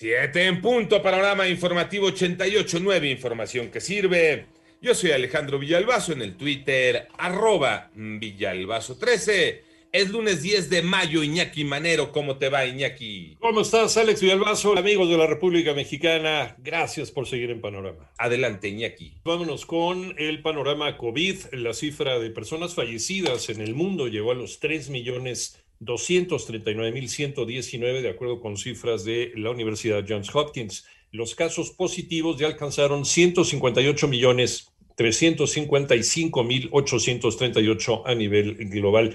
Siete en punto, panorama informativo 88.9, información que sirve. Yo soy Alejandro Villalbazo en el Twitter, arroba Villalbazo13. Es lunes 10 de mayo, Iñaki Manero. ¿Cómo te va, Iñaki? ¿Cómo estás, Alex Villalbazo? Amigos de la República Mexicana, gracias por seguir en Panorama. Adelante, Iñaki. Vámonos con el panorama COVID. La cifra de personas fallecidas en el mundo llegó a los 3 millones 239.119, de acuerdo con cifras de la Universidad Johns Hopkins. Los casos positivos ya alcanzaron 158 millones 355.838 a nivel global.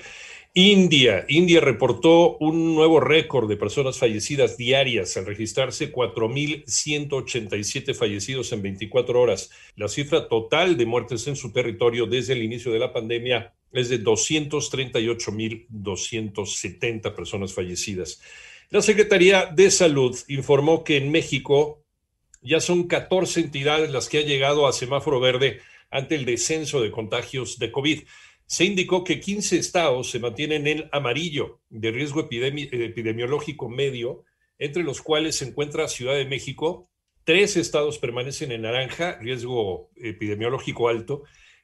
India, India reportó un nuevo récord de personas fallecidas diarias al registrarse 4.187 fallecidos en 24 horas. La cifra total de muertes en su territorio desde el inicio de la pandemia es de 238.270 personas fallecidas. La Secretaría de Salud informó que en México ya son 14 entidades las que han llegado a semáforo verde ante el descenso de contagios de COVID se indicó que 15 estados se mantienen en amarillo de riesgo epidemiológico medio, entre los cuales se encuentra Ciudad de México, tres estados permanecen en naranja, riesgo epidemiológico alto,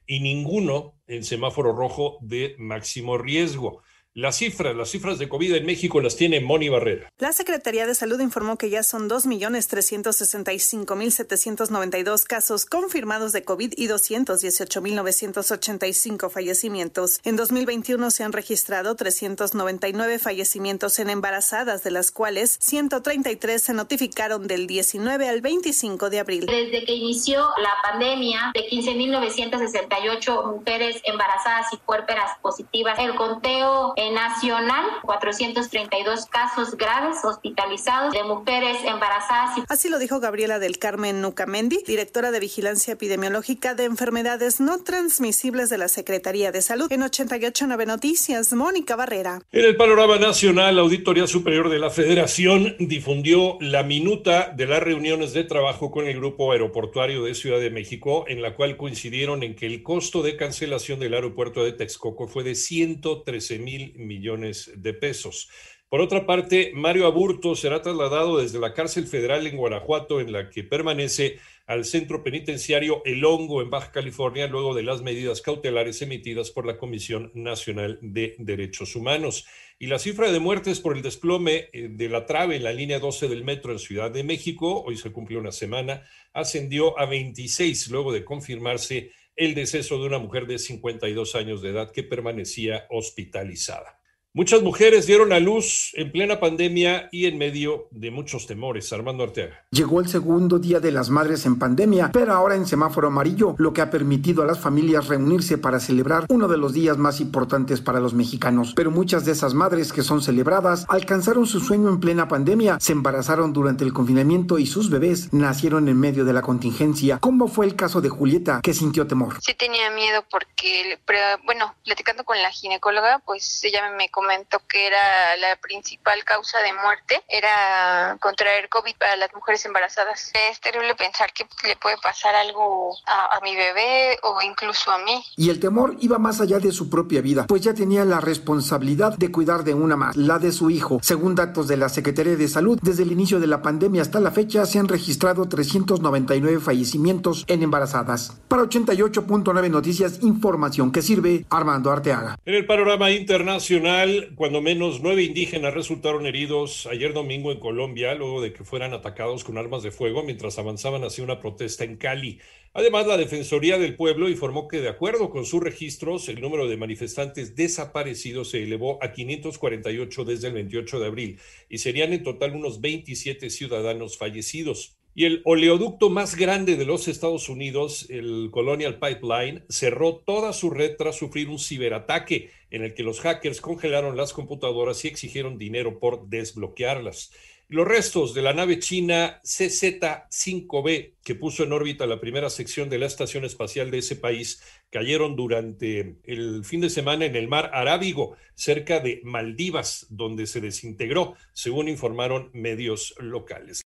y ninguno en semáforo rojo de máximo riesgo. Las cifras, las cifras de COVID en México las tiene Moni Barrera. La Secretaría de Salud informó que ya son 2.365.792 casos confirmados de COVID y 218.985 fallecimientos. En 2021 se han registrado 399 fallecimientos en embarazadas, de las cuales 133 se notificaron del 19 al 25 de abril. Desde que inició la pandemia, de 15.968 mujeres embarazadas y puérperas positivas, el conteo nacional, 432 casos graves hospitalizados de mujeres embarazadas. Así lo dijo Gabriela del Carmen Nucamendi, directora de Vigilancia Epidemiológica de Enfermedades No Transmisibles de la Secretaría de Salud. En 889 Noticias, Mónica Barrera. En el panorama nacional, la Auditoría Superior de la Federación difundió la minuta de las reuniones de trabajo con el Grupo Aeroportuario de Ciudad de México, en la cual coincidieron en que el costo de cancelación del aeropuerto de Texcoco fue de 113 mil millones de pesos. Por otra parte, Mario Aburto será trasladado desde la cárcel federal en Guanajuato, en la que permanece, al centro penitenciario El Hongo en Baja California, luego de las medidas cautelares emitidas por la Comisión Nacional de Derechos Humanos. Y la cifra de muertes por el desplome eh, de la trave en la línea 12 del metro en Ciudad de México, hoy se cumplió una semana, ascendió a 26 luego de confirmarse el deceso de una mujer de 52 años de edad que permanecía hospitalizada. Muchas mujeres dieron a luz en plena pandemia y en medio de muchos temores. Armando Ortega. Llegó el segundo día de las madres en pandemia, pero ahora en semáforo amarillo, lo que ha permitido a las familias reunirse para celebrar uno de los días más importantes para los mexicanos. Pero muchas de esas madres que son celebradas alcanzaron su sueño en plena pandemia, se embarazaron durante el confinamiento y sus bebés nacieron en medio de la contingencia. ¿Cómo fue el caso de Julieta, que sintió temor? Sí tenía miedo porque, bueno, platicando con la ginecóloga, pues ella me comentó que era la principal causa de muerte, era contraer COVID para las mujeres embarazadas. Es terrible pensar que le puede pasar algo a, a mi bebé o incluso a mí. Y el temor iba más allá de su propia vida, pues ya tenía la responsabilidad de cuidar de una más, la de su hijo. Según datos de la Secretaría de Salud, desde el inicio de la pandemia hasta la fecha se han registrado 399 fallecimientos en embarazadas. Para 88.9 Noticias, información que sirve Armando Arteaga. En el panorama internacional, cuando menos nueve indígenas resultaron heridos ayer domingo en Colombia luego de que fueran atacados con armas de fuego mientras avanzaban hacia una protesta en Cali. Además, la Defensoría del Pueblo informó que de acuerdo con sus registros, el número de manifestantes desaparecidos se elevó a 548 desde el 28 de abril y serían en total unos 27 ciudadanos fallecidos. Y el oleoducto más grande de los Estados Unidos, el Colonial Pipeline, cerró toda su red tras sufrir un ciberataque en el que los hackers congelaron las computadoras y exigieron dinero por desbloquearlas. Los restos de la nave china CZ-5B, que puso en órbita la primera sección de la estación espacial de ese país, cayeron durante el fin de semana en el mar Arábigo, cerca de Maldivas, donde se desintegró, según informaron medios locales.